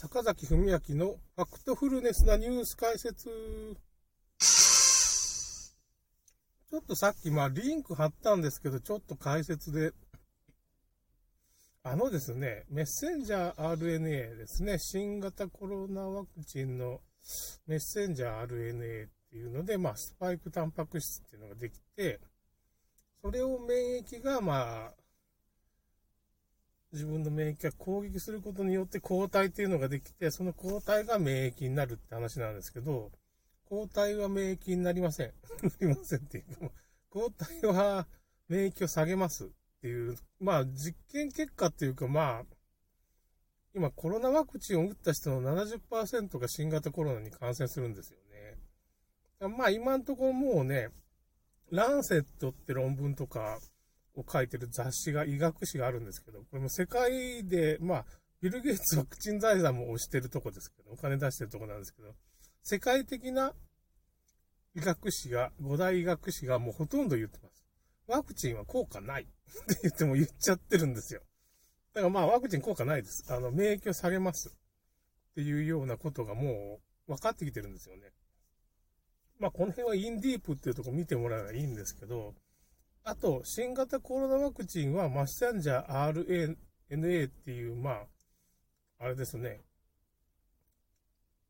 坂崎文明のファクトフルネスなニュース解説。ちょっとさっき、まあ、リンク貼ったんですけど、ちょっと解説で、あのですね、メッセンジャー RNA ですね、新型コロナワクチンのメッセンジャー RNA っていうので、まあ、スパイクタンパク質っていうのができて、それを免疫が、まあ、自分の免疫が攻撃することによって抗体っていうのができて、その抗体が免疫になるって話なんですけど、抗体は免疫になりません。なりませんっていうか、抗体は免疫を下げますっていう、まあ実験結果っていうかまあ、今コロナワクチンを打った人の70%が新型コロナに感染するんですよね。まあ今んところもうね、ランセットって論文とか、を書いてる雑誌が、医学誌があるんですけど、これも世界で、まあ、ビル・ゲイツワクチン財産も推してるとこですけど、お金出してるとこなんですけど、世界的な医学誌が、五大医学誌がもうほとんど言ってます。ワクチンは効果ないって言っても言っちゃってるんですよ。だからまあワクチン効果ないです。あの、免疫を下げますっていうようなことがもう分かってきてるんですよね。まあこの辺はインディープっていうとこ見てもらえばいいんですけど、あと、新型コロナワクチンはマッサンジャー RNA っていう、まあ、あれですね。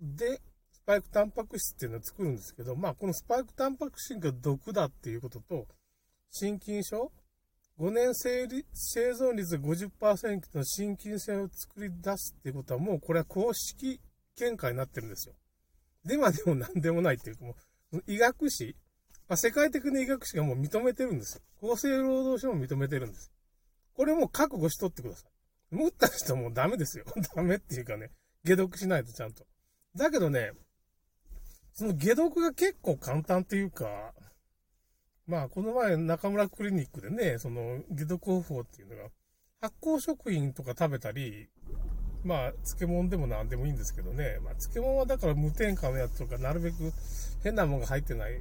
で、スパイクタンパク質っていうのを作るんですけど、まあ、このスパイクタンパク質が毒だっていうことと、心筋症 ?5 年生存率50%の心筋性を作り出すっていうことは、もうこれは公式見解になってるんですよ。ではでも何でもないっていうか、もう、医学誌まあ、世界的な医学誌がもう認めてるんですよ。厚生労働省も認めてるんです。これも覚悟しとってください。打った人もダメですよ。ダメっていうかね、解毒しないとちゃんと。だけどね、その解毒が結構簡単っていうか、まあ、この前中村クリニックでね、その解毒方法っていうのが、発酵食品とか食べたり、まあ、漬物でも何でもいいんですけどね、まあ、漬物はだから無添加のやつとか、なるべく変なものが入ってない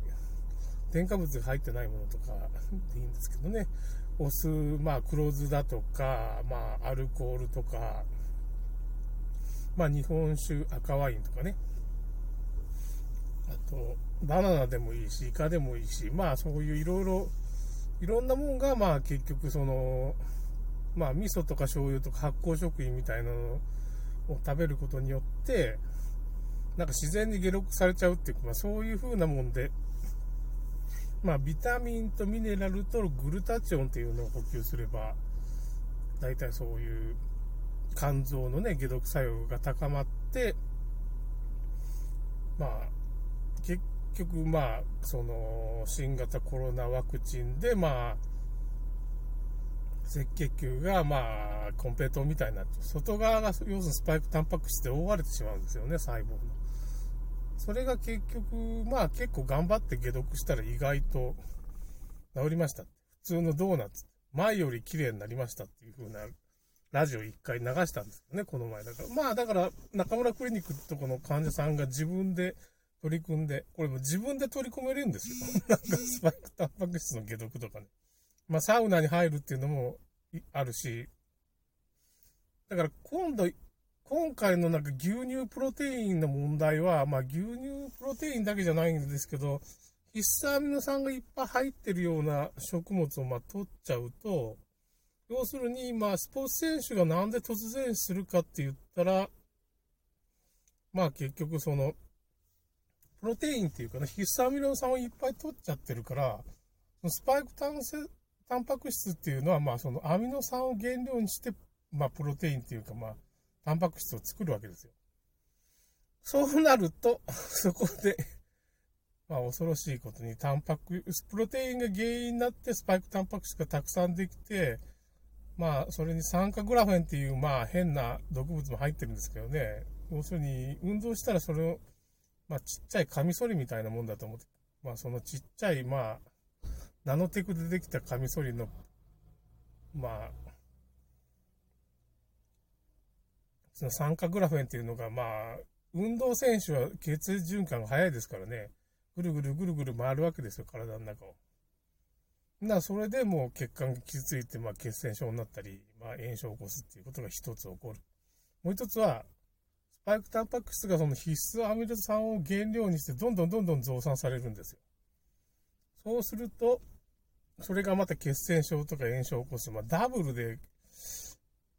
添加物が入ってないものとかでいいんですけどね。お酢、まあ黒酢だとか、まあアルコールとか、まあ日本酒、赤ワインとかね。あと、バナナでもいいし、イカでもいいし、まあそういういろいろ、いろんなもんが、まあ結局その、まあ味噌とか醤油とか発酵食品みたいなのを食べることによって、なんか自然に解毒されちゃうっていうか、まあそういう風なもんで、まあ、ビタミンとミネラルとグルタチオンっていうのを補給すれば、大体そういう肝臓のね、解毒作用が高まって、まあ、結局、まあ、その、新型コロナワクチンで、まあ、赤血球が、まあ、コンペイトみたいになって、外側が、要するにスパイクタンパク質で覆われてしまうんですよね、細胞の。それが結局、まあ結構頑張って解毒したら意外と治りました。普通のドーナツ。前より綺麗になりましたっていう風なラジオ一回流したんですよね、この前。だから、まあだから中村クリニックってとこの患者さんが自分で取り組んで、これも自分で取り込めるんですよ。なんかスパイクタンパク質の解毒とかね。まあサウナに入るっていうのもあるし、だから今度今回のなんか牛乳プロテインの問題は、まあ牛乳プロテインだけじゃないんですけど、必須アミノ酸がいっぱい入ってるような食物をまあ取っちゃうと、要するに、まあスポーツ選手がなんで突然するかって言ったら、まあ結局その、プロテインっていうかね、必須アミノ酸をいっぱい取っちゃってるから、スパイクタンタンパク質っていうのは、まあそのアミノ酸を原料にして、まあプロテインっていうか、まあタンパク質を作るわけですよ。そうなると、そこで まあ恐ろしいことに、タンパク、プロテインが原因になってスパイクタンパク質がたくさんできて、まあそれに酸化グラフェンっていうまあ変な毒物も入ってるんですけどね、要するに運動したらそれを、まあちっちゃいカミソリみたいなもんだと思って、まあそのちっちゃいまあ、ナノテクでできたカミソリの、まあ、その酸化グラフェンっていうのが、まあ、運動選手は血液循環が早いですからね、ぐるぐるぐるぐる回るわけですよ、体の中を。な、それでもう血管が傷ついて、まあ、血栓症になったり、まあ、炎症を起こすっていうことが一つ起こる。もう一つは、スパイクタンパク質がその必須アミロ酸を原料にしてどんどんどんどん増産されるんですよ。そうすると、それがまた血栓症とか炎症を起こす、まあ、ダブルで、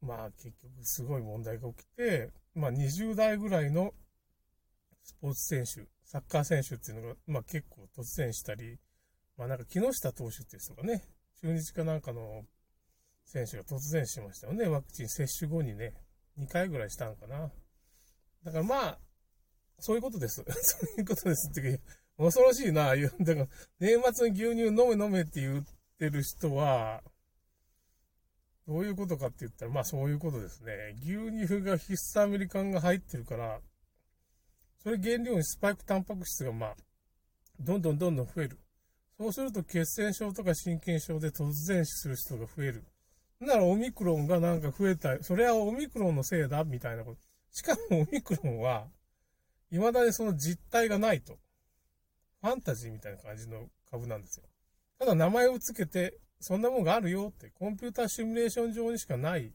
まあ結局すごい問題が起きて、まあ20代ぐらいのスポーツ選手、サッカー選手っていうのが、まあ結構突然したり、まあなんか木下投手っていう人がね、中日かなんかの選手が突然しましたよね。ワクチン接種後にね、2回ぐらいしたんかな。だからまあ、そういうことです。そういうことですっていう恐ろしいな。言うだから、年末に牛乳飲め飲めって言ってる人は、どういうことかって言ったら、まあそういうことですね。牛乳が必須アメリカンが入ってるから、それ原料にスパイクタンパク質がまあ、どんどんどんどん増える。そうすると血栓症とか心筋症で突然死する人が増える。ならオミクロンがなんか増えた、それはオミクロンのせいだ、みたいなこと。しかもオミクロンは、未だにその実態がないと。ファンタジーみたいな感じの株なんですよ。ただ名前を付けて、そんなもんがあるよって、コンピューターシミュレーション上にしかない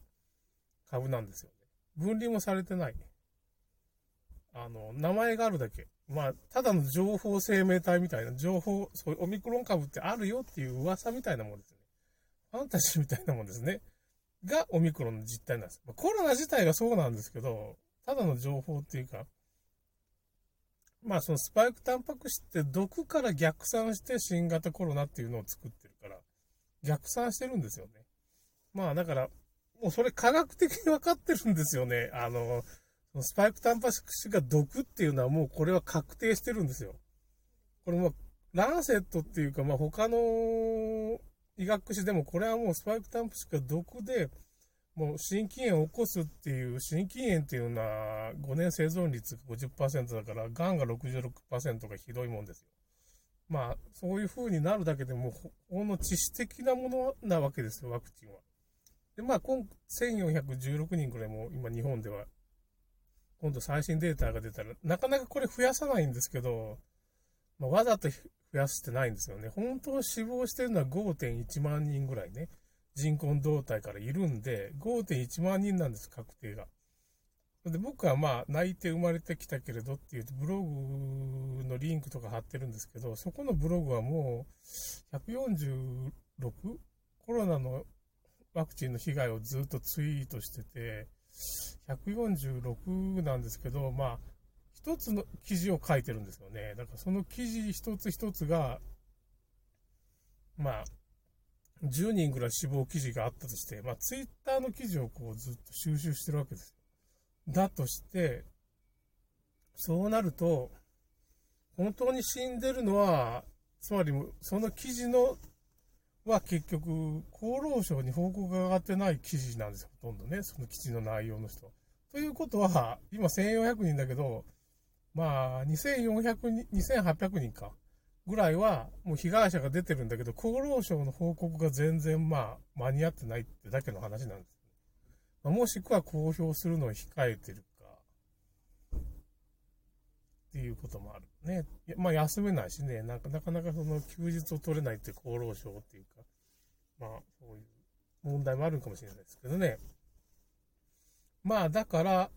株なんですよね。分離もされてない。あの、名前があるだけ。まあ、ただの情報生命体みたいな、情報、そういうオミクロン株ってあるよっていう噂みたいなもんですね。ファンタジーみたいなもんですね。が、オミクロンの実態なんです。ま、コロナ自体がそうなんですけど、ただの情報っていうか、まあそのスパイクタンパク質って毒から逆算して新型コロナっていうのを作ってる、逆算してるんですよね。まあだから、もうそれ科学的に分かってるんですよね。あの、スパイクタンパク質が毒っていうのはもうこれは確定してるんですよ。これもランセットっていうか、まあ他の医学誌でもこれはもうスパイクタンパク質が毒で、もう心筋炎を起こすっていう、心筋炎っていうのは5年生存率50%だから、癌が66%がひどいもんですよ。まあ、そういう風になるだけでも、ほんの致死的なものなわけですよ、ワクチンは。で、まあ、今、1416人くらいも今日本では、今度最新データが出たら、なかなかこれ増やさないんですけど、まあ、わざと増やしてないんですよね。本当死亡してるのは5.1万人ぐらいね。人口動態からいるんで、5.1万人なんです、確定が。で、僕はまあ、泣いて生まれてきたけれどっていうブログのリンクとか貼ってるんですけど、そこのブログはもう、146? コロナのワクチンの被害をずっとツイートしてて、146なんですけど、まあ、一つの記事を書いてるんですよね。だからその記事一つ一つが、まあ、10人ぐらい死亡記事があったとして、まあ、ツイッターの記事をこうずっと収集してるわけですだとして、そうなると、本当に死んでるのは、つまり、その記事の、は結局、厚労省に報告が上がってない記事なんですよ、ほとんどね、その記事の内容の人。ということは、今1400人だけど、まあ、2400人、2800人か。ぐらいは、もう被害者が出てるんだけど、厚労省の報告が全然まあ、間に合ってないってだけの話なんです。もしくは公表するのを控えてるか、っていうこともある。ね。まあ、休めないしね、なんかなかなかその休日を取れないって厚労省っていうか、まあ、そういう問題もあるかもしれないですけどね。まあ、だから、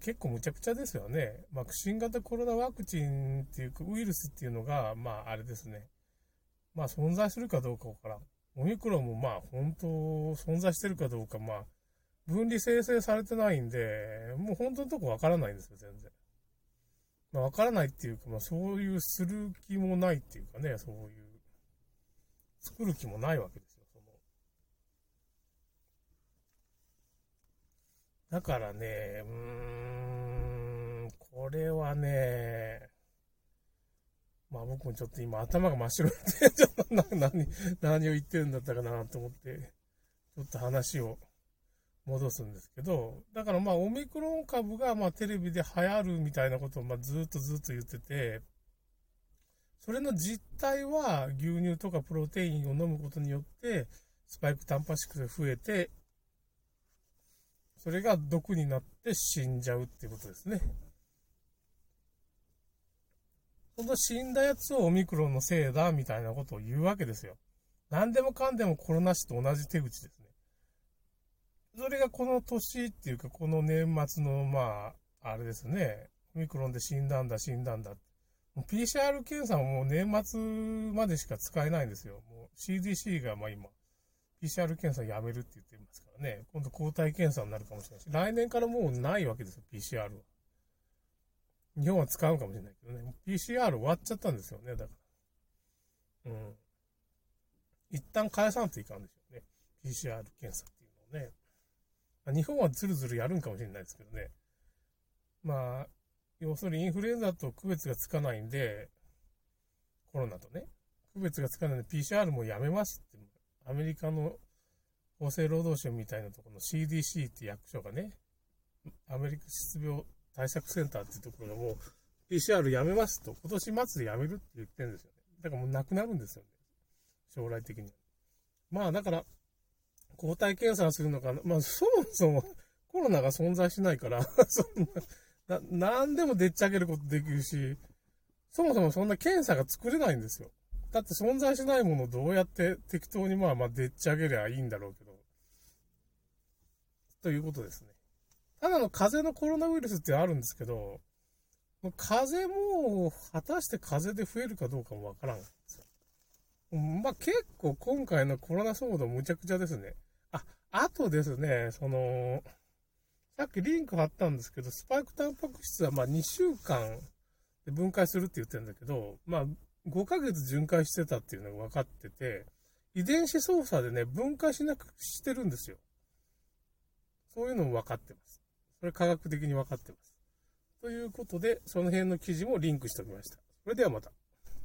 結構むちゃくちゃですよね。まあ、新型コロナワクチンっていうか、ウイルスっていうのが、まあ、あれですね。まあ、存在するかどうかわからん。オミクロンもまあ、本当、存在してるかどうか、まあ、分離生成されてないんで、もう本当のとこわからないんですよ、全然。まあ、わからないっていうか、まあ、そういうする気もないっていうかね、そういう、作る気もないわけですよ、その。だからね、うーん、これはね、まあ僕もちょっと今頭が真っ白で、ちょっと何、何を言ってるんだったかなと思って、ちょっと話を戻すんですけど、だからまあオミクロン株がまあテレビで流行るみたいなことをまあずっとずっと言ってて、それの実態は牛乳とかプロテインを飲むことによって、スパイクタンパシク質が増えて、それが毒になって死んじゃうっていうことですね。その死んだやつをオミクロンのせいだみたいなことを言うわけですよ。何でもかんでもコロナ死と同じ手口ですね。それがこの年っていうか、この年末の、まあ、あれですね、オミクロンで死んだんだ、死んだんだ。PCR 検査ももう年末までしか使えないんですよ。もう CDC がまあ今、PCR 検査やめるって言ってますからね。今度抗体検査になるかもしれないし、来年からもうないわけですよ、PCR は。日本は使うかもしれないけどね。PCR 終わっちゃったんですよね、だから。うん。一旦返さんといかんでしょうね。PCR 検査っていうのをね。ま、日本はずるずるやるんかもしれないですけどね。まあ、要するにインフルエンザと区別がつかないんで、コロナとね、区別がつかないんで PCR もやめますって、アメリカの厚生労働省みたいなところの CDC って役所がね、アメリカ失病対策センターっていうところがもう PCR やめますと、今年末でやめるって言ってるんですよね。だからもうなくなるんですよね。将来的に。まあだから、抗体検査するのかな。まあそもそもコロナが存在しないから そんな、な、んでもでっち上げることできるし、そもそもそんな検査が作れないんですよ。だって存在しないものをどうやって適当にまあまあでっち上げりゃいいんだろうけど。ということですね。ただの風邪のコロナウイルスってあるんですけど、風邪も果たして風邪で増えるかどうかもわからん。まあ結構今回のコロナ騒動むちゃくちゃですね。あ、あとですね、その、さっきリンク貼ったんですけど、スパイクタンパク質はま2週間で分解するって言ってるんだけど、まあ5ヶ月巡回してたっていうのが分かってて、遺伝子操作でね、分解しなくしてるんですよ。そういうのも分かってます。これ科学的に分かってます。ということで、その辺の記事もリンクしておきました。それではまた。